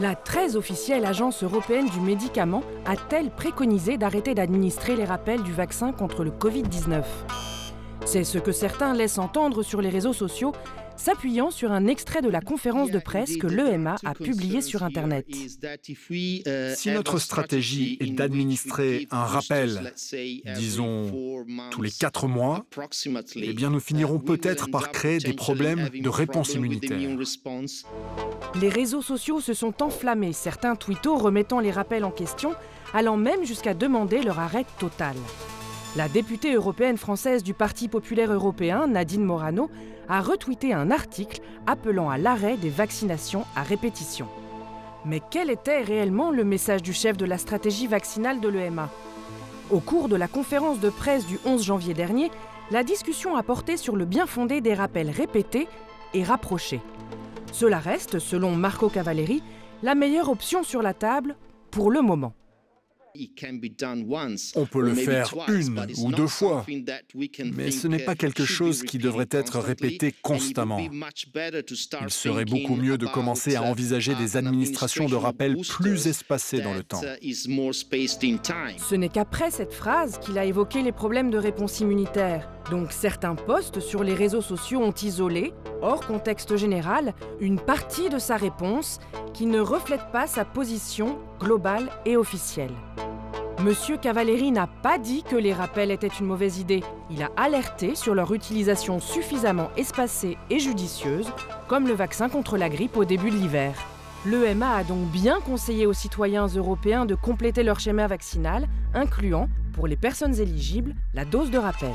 La très officielle Agence européenne du médicament a-t-elle préconisé d'arrêter d'administrer les rappels du vaccin contre le Covid-19 C'est ce que certains laissent entendre sur les réseaux sociaux, s'appuyant sur un extrait de la conférence de presse que l'EMA a publiée sur Internet. Si notre stratégie est d'administrer un rappel, disons tous les quatre mois, eh bien nous finirons peut-être par créer des problèmes de réponse immunitaire. Les réseaux sociaux se sont enflammés, certains tweetos remettant les rappels en question, allant même jusqu'à demander leur arrêt total. La députée européenne française du Parti populaire européen, Nadine Morano, a retweeté un article appelant à l'arrêt des vaccinations à répétition. Mais quel était réellement le message du chef de la stratégie vaccinale de l'EMA Au cours de la conférence de presse du 11 janvier dernier, la discussion a porté sur le bien fondé des rappels répétés et rapprochés. Cela reste, selon Marco Cavalleri, la meilleure option sur la table pour le moment. On peut le faire une ou deux fois, mais ce n'est pas quelque chose qui devrait être répété constamment. Il serait beaucoup mieux de commencer à envisager des administrations de rappel plus espacées dans le temps. Ce n'est qu'après cette phrase qu'il a évoqué les problèmes de réponse immunitaire. Donc certains posts sur les réseaux sociaux ont isolé, hors contexte général, une partie de sa réponse qui ne reflète pas sa position globale et officielle. Monsieur Cavalleri n'a pas dit que les rappels étaient une mauvaise idée. Il a alerté sur leur utilisation suffisamment espacée et judicieuse, comme le vaccin contre la grippe au début de l'hiver. L'EMA a donc bien conseillé aux citoyens européens de compléter leur schéma vaccinal, incluant, pour les personnes éligibles, la dose de rappel.